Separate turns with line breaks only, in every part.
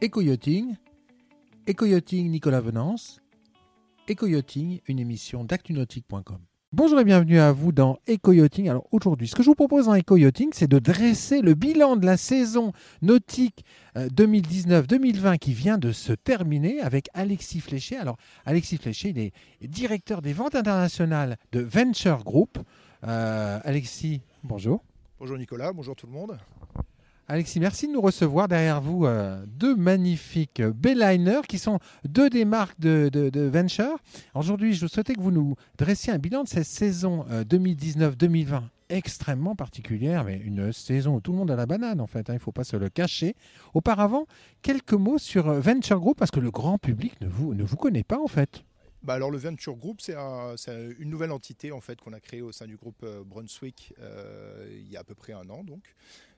Éco-yachting, Éco-yachting Nicolas Venance, Éco-yachting, une émission d'actunautique.com. Bonjour et bienvenue à vous dans Eco-Yachting. Alors aujourd'hui, ce que je vous propose dans Eco-Yachting, c'est de dresser le bilan de la saison nautique 2019-2020 euh, qui vient de se terminer avec Alexis Fléché. Alors Alexis Fléché, il est directeur des ventes internationales de Venture Group. Euh, Alexis, bonjour.
Bonjour Nicolas, bonjour tout le monde.
Alexis, merci de nous recevoir. Derrière vous, euh, deux magnifiques Belliner qui sont deux des marques de, Venture. Aujourd'hui, je souhaitais que vous nous dressiez un bilan de cette saison 2019-2020 euh, extrêmement particulière, mais une saison où tout le monde a la banane en fait, hein, il ne faut pas se le cacher. Auparavant, quelques mots sur euh, Venture Group parce que le grand public ne vous, ne vous connaît pas en fait.
Bah alors le Venture Group, c'est une nouvelle entité en fait qu'on a créée au sein du groupe Brunswick il y a à peu près un an donc.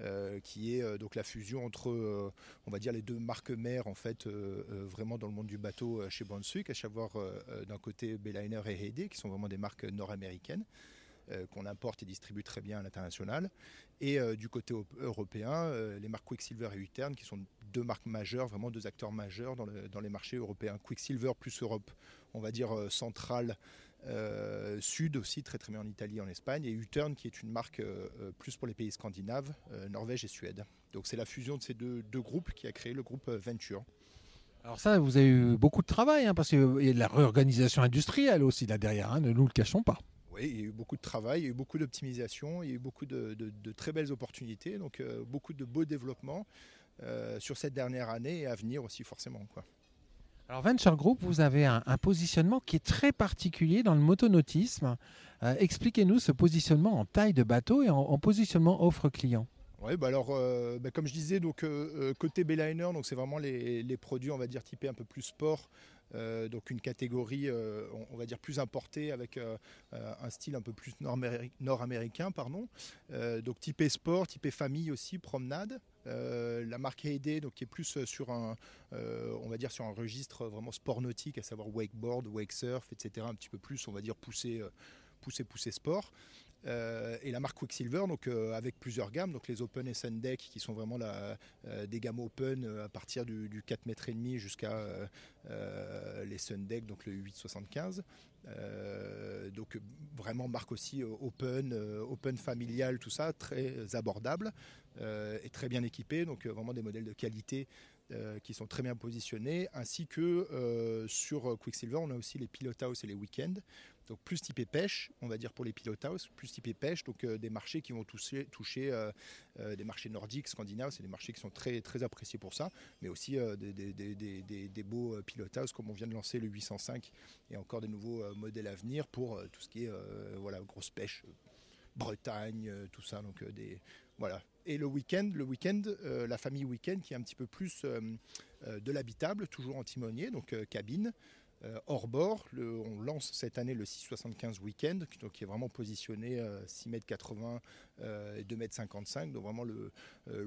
Euh, qui est euh, donc la fusion entre, euh, on va dire, les deux marques mères en fait, vraiment dans le monde du bateau chez Brunswick, à savoir d'un côté Bayliner et Heide, qui sont vraiment des marques nord-américaines qu'on importe et distribue très bien à l'international. Et du côté européen, les marques Quicksilver et Utern, qui sont deux marques majeures, vraiment deux acteurs majeurs dans, dans les marchés européens. Quicksilver plus Europe, on va dire centrale euh, Sud aussi, très très bien en Italie, en Espagne, et U-Turn qui est une marque euh, euh, plus pour les pays scandinaves, Norvège et Suède. Donc c'est la fusion de ces deux, groupes qui a créé le groupe Venture.
Alors ça, vous avez eu beaucoup de travail, hein, parce qu'il y a de la réorganisation industrielle aussi là derrière, hein, ne nous le cachons pas.
Oui, il y a eu beaucoup de travail, il y a eu beaucoup d'optimisation, il y a eu beaucoup de, très belles opportunités, donc beaucoup de beaux développements sur cette dernière année et à venir aussi forcément. Quoi.
Alors Venture Group, vous avez un, positionnement qui est très particulier dans le motonautisme. Euh, expliquez-nous ce positionnement en taille de bateau et en, positionnement offre client.
Oui, bah alors, euh, bah comme je disais, donc euh, côté Bayliner, c'est vraiment les, les, produits, on va dire typés un peu plus sport, euh, donc une catégorie, euh, on, va dire, plus importée avec euh, un style un peu plus nord-américain. pardon. donc typé sport, typé famille aussi, promenade. la marque Heide, donc qui est plus sur un, on va dire sur un registre vraiment sport nautique, à savoir wakeboard, wake surf, etc. Un petit peu plus, on va dire poussé, poussé, poussé sport. Euh, et la marque Quicksilver, donc euh, avec plusieurs gammes, donc les Open et Sun Deck qui sont vraiment la, euh, des gammes Open à partir du, 4 mètres et demi jusqu'à les Sun Deck, donc le 875. donc vraiment marque aussi open, open familial, tout ça, très abordable et très bien équipé, donc vraiment des modèles de qualité qui sont très bien positionnés, ainsi que sur Quicksilver, on a aussi les Pilot House et les Weekends, donc plus typé pêche, on va dire pour les pilot house, plus typé pêche, donc euh, des marchés qui vont toucher, toucher euh, euh, des marchés nordiques, scandinaves, c'est des marchés qui sont très, très appréciés pour ça, mais aussi des, des, des, beaux pilot house comme on vient de lancer le 805 et encore des nouveaux modèles à venir pour tout ce qui est voilà, grosse pêche, Bretagne, tout ça. Donc, des, voilà. Et le week-end, le week-end la famille week-end qui est un petit peu plus de l'habitable, toujours en timonier, donc cabine. Euh, hors bord. on lance cette année le 675 Weekend, qui est vraiment positionné 6,80 m et 2,55 m, donc vraiment le, euh,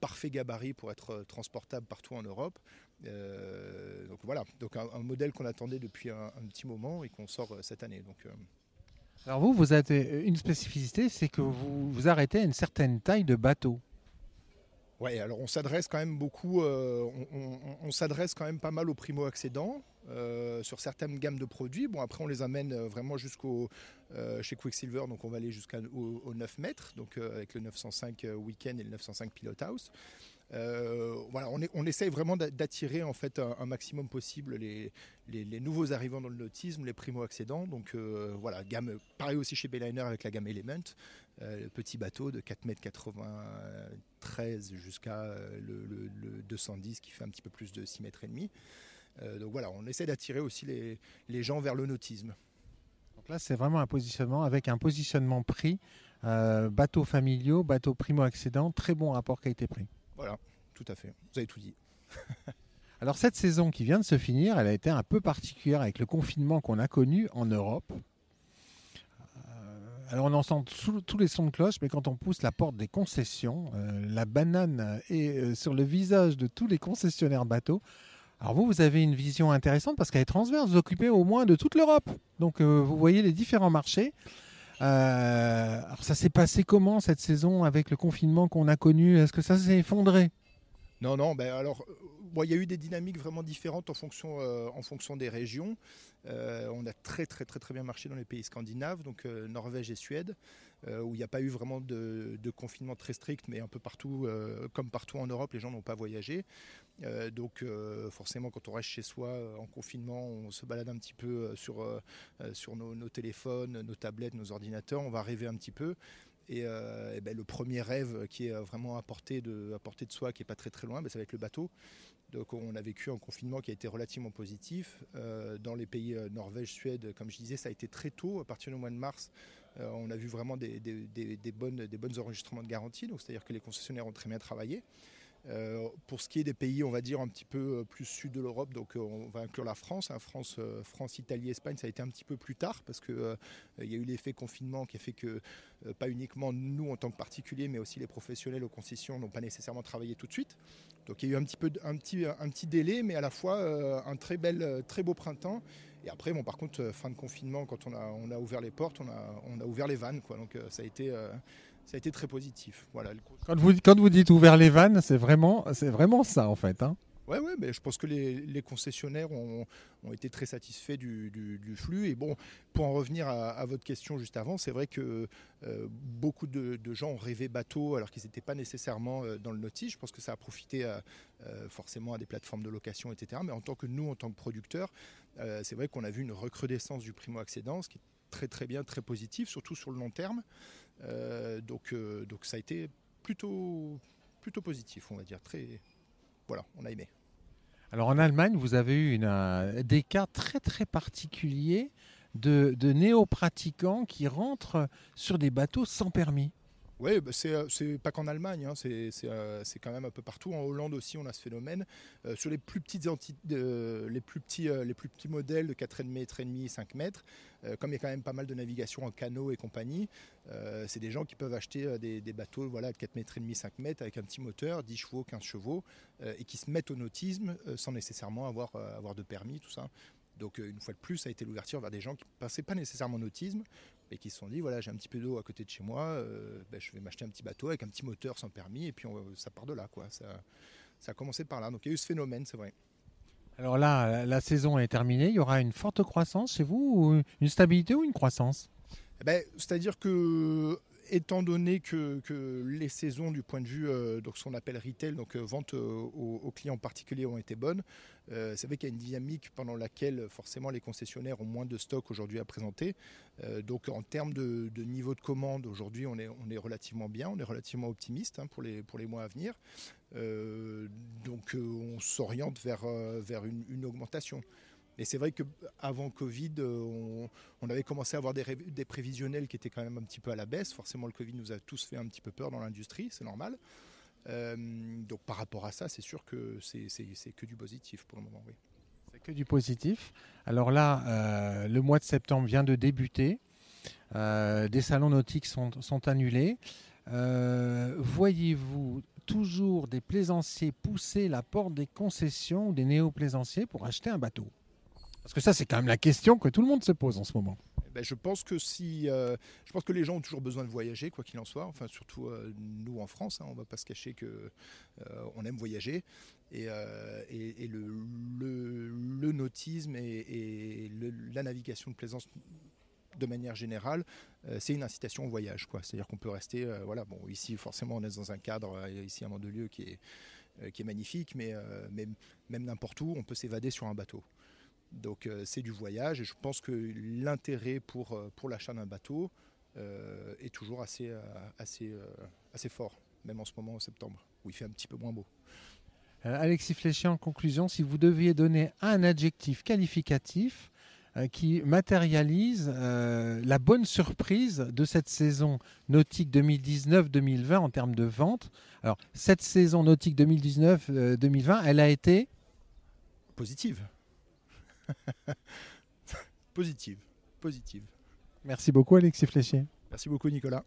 parfait gabarit pour être transportable partout en Europe. Euh, donc voilà, donc un, modèle qu'on attendait depuis un, petit moment et qu'on sort cette année.
Alors vous, vous avez une spécificité, c'est que vous vous arrêtez à une certaine taille de bateau.
Oui, alors on s'adresse quand même beaucoup, on, s'adresse quand même pas mal aux primo-accédants. Euh, sur certaines gammes de produits. Bon, après, on les amène euh, vraiment jusqu'au euh, chez Quicksilver, donc on va aller jusqu'au 9 mètres, donc avec le 905 Weekend et le 905 Pilot House. Voilà, on, essaye vraiment d'attirer en fait un, maximum possible les, nouveaux arrivants dans le nautisme, les primo-accédants. Donc voilà, gamme, pareil aussi chez Bayliner avec la gamme Element, le petit bateau de 4 mètres 93 jusqu'à le, le, 210 qui fait un petit peu plus de 6 mètres et demi. Euh, donc voilà, on essaie d'attirer aussi les, gens vers le nautisme.
Donc là, c'est vraiment un positionnement avec un positionnement prix, euh, bateaux familiaux, bateaux primo-accédants, très bon rapport qualité-prix.
Tout à fait. Vous avez tout dit.
Alors cette saison qui vient de se finir, elle a été un peu particulière avec le confinement qu'on a connu en Europe. Euh, alors on entend tous les sons de cloche, mais quand on pousse la porte des concessions, la banane est sur le visage de tous les concessionnaires bateaux. Alors vous, vous avez une vision intéressante parce qu'elle est transverse, vous occupez au moins de toute l'Europe. Donc euh, vous voyez les différents marchés. Euh, alors ça s'est passé comment cette saison avec le confinement qu'on a connu? Est-ce que ça s'est effondré?
Non, non, ben alors, euh, il y a eu des dynamiques vraiment différentes en fonction, euh, en fonction des régions. Euh, on a très, très, très, très bien marché dans les pays scandinaves, donc Norvège et Suède, où il n'y a pas eu vraiment de, confinement très strict, mais un peu partout, comme partout en Europe, les gens n'ont pas voyagé. donc, forcément, quand on reste chez soi en confinement, on se balade un petit peu sur, sur nos, nos, téléphones, nos tablettes, nos ordinateurs, on va rêver un petit peu. Euh, et, ben, le premier rêve qui est vraiment à portée de, soi, qui n'est pas très loin, ben, ça va être le bateau. Donc on a vécu un confinement qui a été relativement positif. Euh, dans les pays euh, Norvège, Suède, comme je disais, ça a été très tôt, à partir du mois de mars. on a vu vraiment des, bonnes, des bons enregistrements de garantie, c'est-à-dire que les concessionnaires ont très bien travaillé. Euh, pour ce qui est des pays, on va dire un petit peu euh, plus sud de l'Europe, donc euh, on va inclure la France, hein, France, France, Italie, Espagne, ça a été un petit peu plus tard parce que il y a eu l'effet confinement qui a fait que pas uniquement nous en tant que particuliers, mais aussi les professionnels aux concessions n'ont pas nécessairement travaillé tout de suite. Donc il y a eu un petit peu un petit, un petit délai, mais à la fois un très bel, très beau printemps. Et après, bon, par contre, fin de confinement, quand on a, on a ouvert les portes, on a, on a ouvert les vannes. Donc ça a été ça a été très positif. Voilà.
Quand vous, quand vous dites ouvert les vannes, c'est vraiment, c'est vraiment ça en fait. Hein
Ouais, ouais, mais je pense que les, concessionnaires ont, ont, été très satisfaits du, du, flux. Et bon, pour en revenir à, votre question juste avant, c'est vrai que euh, beaucoup de, gens ont rêvé bateau alors qu'ils n'étaient pas nécessairement euh, dans le notice. Je pense que ça a profité à, euh, forcément à des plateformes de location, etc. Mais en tant que nous, en tant que producteurs, c'est vrai qu'on a vu une recrudescence du primo-accédant, ce qui est très très bien, très positif, surtout sur le long terme. Euh, donc, euh, donc ça a été plutôt, plutôt positif, on va dire. Très, voilà, on a aimé.
Alors en Allemagne, vous avez eu des cas très très particuliers de, de néo-pratiquants qui rentrent sur des bateaux sans permis.
Oui, bah, euh, c'est pas qu'en Allemagne, hein, euh, c'est quand même un peu partout. En Hollande aussi, on a ce phénomène. Euh, sur les plus, petits, modèles de 4,5, 3,5, 5 mètres, comme il y a quand même pas mal de navigation en canot et compagnie, c'est des gens qui peuvent acheter des, bateaux voilà, de 4 mètres et demi, 5 mètres avec un petit moteur, 10 chevaux, 15 chevaux, et qui se mettent au nautisme sans nécessairement avoir, avoir de permis, tout ça. Donc une fois de plus, ça a été l'ouverture vers des gens qui ne passaient pas nécessairement en nautisme, et qui se sont dit voilà j'ai un petit peu d'eau à côté de chez moi, euh, ben, je vais m'acheter un petit bateau avec un petit moteur sans permis et puis ça part de là quoi. Ça, ça a commencé par là. Donc il y a eu ce phénomène, c'est vrai.
Alors là, la saison est terminée. Il y aura une forte croissance chez vous, une stabilité ou une croissance?
Eh ben, C'est-à-dire que étant donné que, les saisons du point de vue euh, donc ce qu'on appelle retail, donc euh, vente aux, clients particuliers ont été bonnes, euh, c'est vrai qu'il y a une dynamique pendant laquelle forcément les concessionnaires ont moins de stock aujourd'hui à présenter. donc en termes de, niveau de commande, aujourd'hui on est, relativement bien, on est relativement optimiste hein, pour, les, mois à venir. donc on s'oriente vers une augmentation. Et c'est vrai qu'avant Covid, euh, on, avait commencé à avoir des, prévisionnels qui étaient quand même un petit peu à la baisse. Forcément, le Covid nous a tous fait un petit peu peur dans l'industrie, c'est normal. Euh, donc par rapport à ça, c'est sûr que c'est que du positif pour le moment. Oui.
C'est que du positif. Alors là, euh, le mois de septembre vient de débuter. des salons nautiques sont, sont annulés. Voyez-vous toujours des plaisanciers pousser la porte des concessions ou des néo-plaisanciers pour acheter un bateau? Parce que ça, c'est quand même la question que tout le monde se pose en ce moment.
Eh ben, je pense que si, euh, je pense que les gens ont toujours besoin de voyager, quoi qu'il en soit. Enfin, surtout euh, nous en France, hein, on ne va pas se cacher que euh, on aime voyager et, et, le, le, nautisme et, la navigation de plaisance de manière générale, c'est une incitation au voyage. C'est-à-dire qu'on peut rester, voilà, bon, ici forcément on est dans un cadre, ici à Mandelieu qui est, qui est magnifique, mais même n'importe où, on peut s'évader sur un bateau. Donc euh, c'est du voyage et je pense que l'intérêt pour, euh, pour l'achat d'un bateau euh, est toujours assez, assez, assez fort, même en ce moment en septembre, où il fait un petit peu moins beau.
Alexis Fléchier, en conclusion, si vous deviez donner un adjectif qualificatif qui matérialise la bonne surprise de cette saison nautique 2019-2020 en termes de vente. Alors, cette saison nautique 2019-2020, elle a été
positive. positive, positive.
Merci beaucoup Alexis Fléchier.
Merci beaucoup Nicolas.